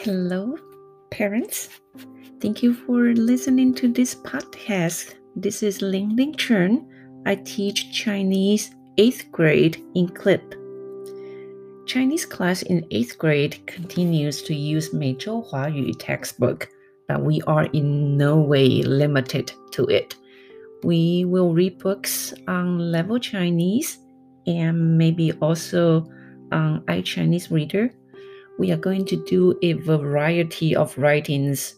Hello, parents. Thank you for listening to this podcast. This is Ling Ling Chern. I teach Chinese 8th grade in CLIP. Chinese class in 8th grade continues to use Meizhou Huayu textbook, but we are in no way limited to it. We will read books on level Chinese and maybe also on iChinese Reader we are going to do a variety of writings,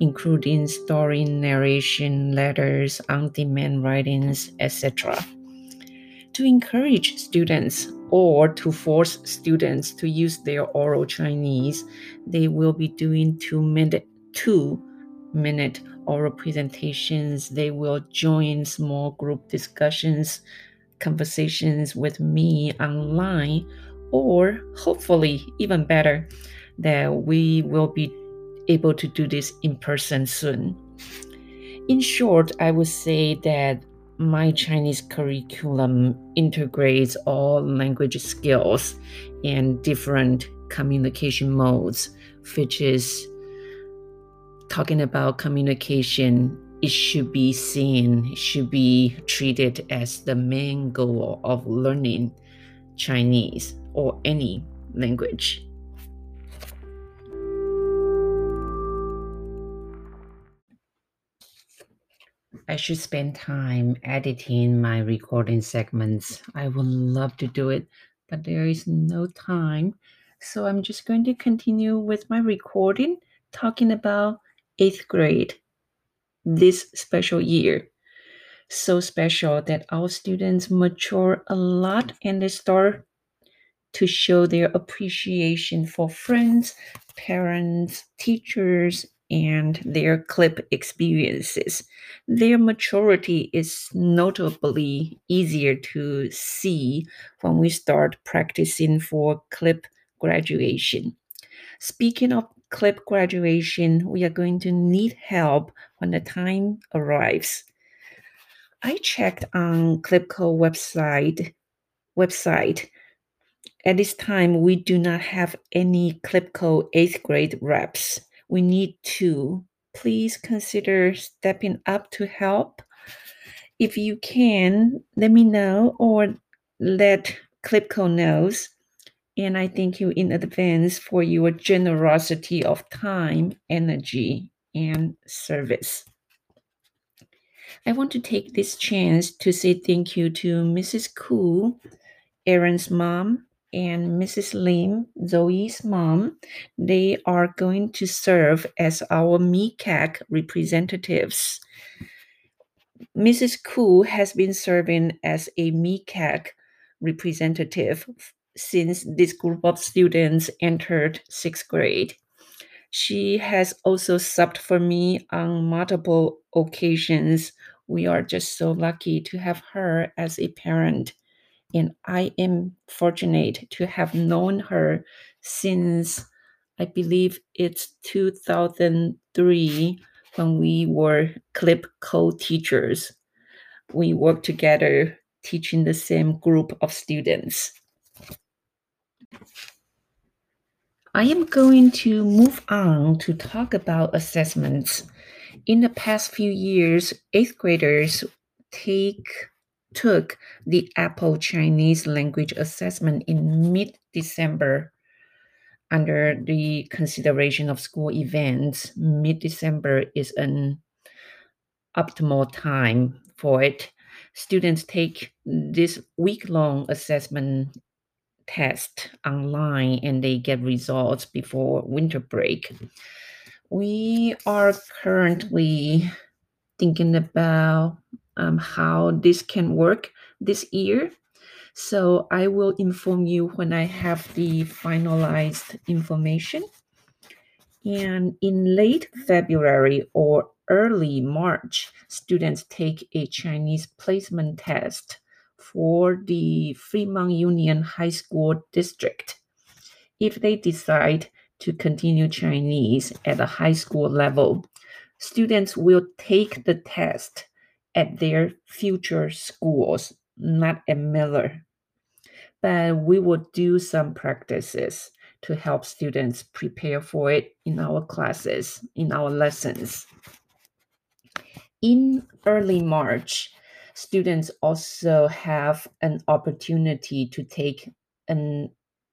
including story narration, letters, on demand writings, etc. To encourage students or to force students to use their oral Chinese, they will be doing two minute, two minute oral presentations. They will join small group discussions, conversations with me online or hopefully even better that we will be able to do this in person soon. In short, I would say that my Chinese curriculum integrates all language skills and different communication modes, which is talking about communication. It should be seen, should be treated as the main goal of learning Chinese or any language. I should spend time editing my recording segments. I would love to do it, but there is no time. So I'm just going to continue with my recording talking about eighth grade this special year. So special that our students mature a lot and they start to show their appreciation for friends, parents, teachers, and their clip experiences. Their maturity is notably easier to see when we start practicing for clip graduation. Speaking of clip graduation, we are going to need help when the time arrives. I checked on Clipco website website at this time, we do not have any Clipco 8th grade reps. We need to. Please consider stepping up to help. If you can, let me know or let Clipco knows. And I thank you in advance for your generosity of time, energy, and service. I want to take this chance to say thank you to Mrs. Cu, Aaron's mom, and Mrs. Lim, Zoe's mom, they are going to serve as our MICAC representatives. Mrs. Cu has been serving as a MICAC representative since this group of students entered sixth grade. She has also subbed for me on multiple occasions. We are just so lucky to have her as a parent and I am fortunate to have known her since I believe it's 2003 when we were CLIP co teachers. We worked together teaching the same group of students. I am going to move on to talk about assessments. In the past few years, eighth graders take took the AAPPL Chinese Language Assessment in mid December under the consideration of school events. Mid December is an optimal time for it. Students take this week long assessment test online and they get results before winter break. We are currently thinking about um, how this can work this year. So I will inform you when I have the finalized information. And in late February or early March, students take a Chinese placement test for the Fremont Union High School District. If they decide to continue Chinese at the high school level, students will take the test at their future schools, not at Miller. But we will do some practices to help students prepare for it in our classes, in our lessons. In early March, students also have an opportunity to take an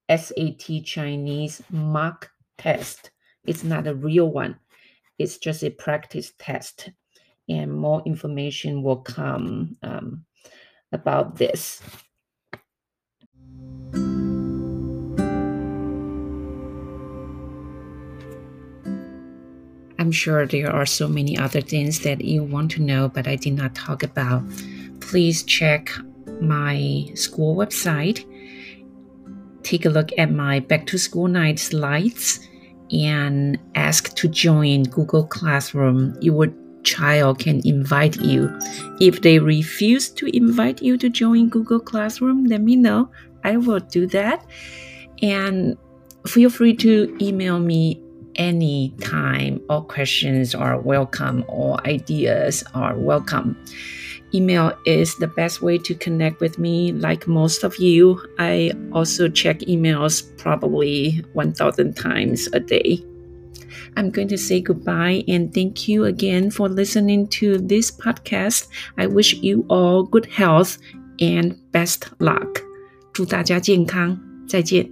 SAT Chinese mock test. It's not a real one, it's just a practice test. More information will come um, about this. I'm sure there are so many other things that you want to know, but I did not talk about. Please check my school website. Take a look at my back to school night slides and ask to join Google Classroom. Your child can invite you. If they refuse to invite you to join Google Classroom, let me know. I will do that. And feel free to email me any time. All questions are welcome, all ideas are welcome. Email is the best way to connect with me, like most of you. I also check emails probably 1,000 times a day. I'm going to say goodbye and thank you again for listening to this podcast. I wish you all good health and best luck. 祝大家健康，再见。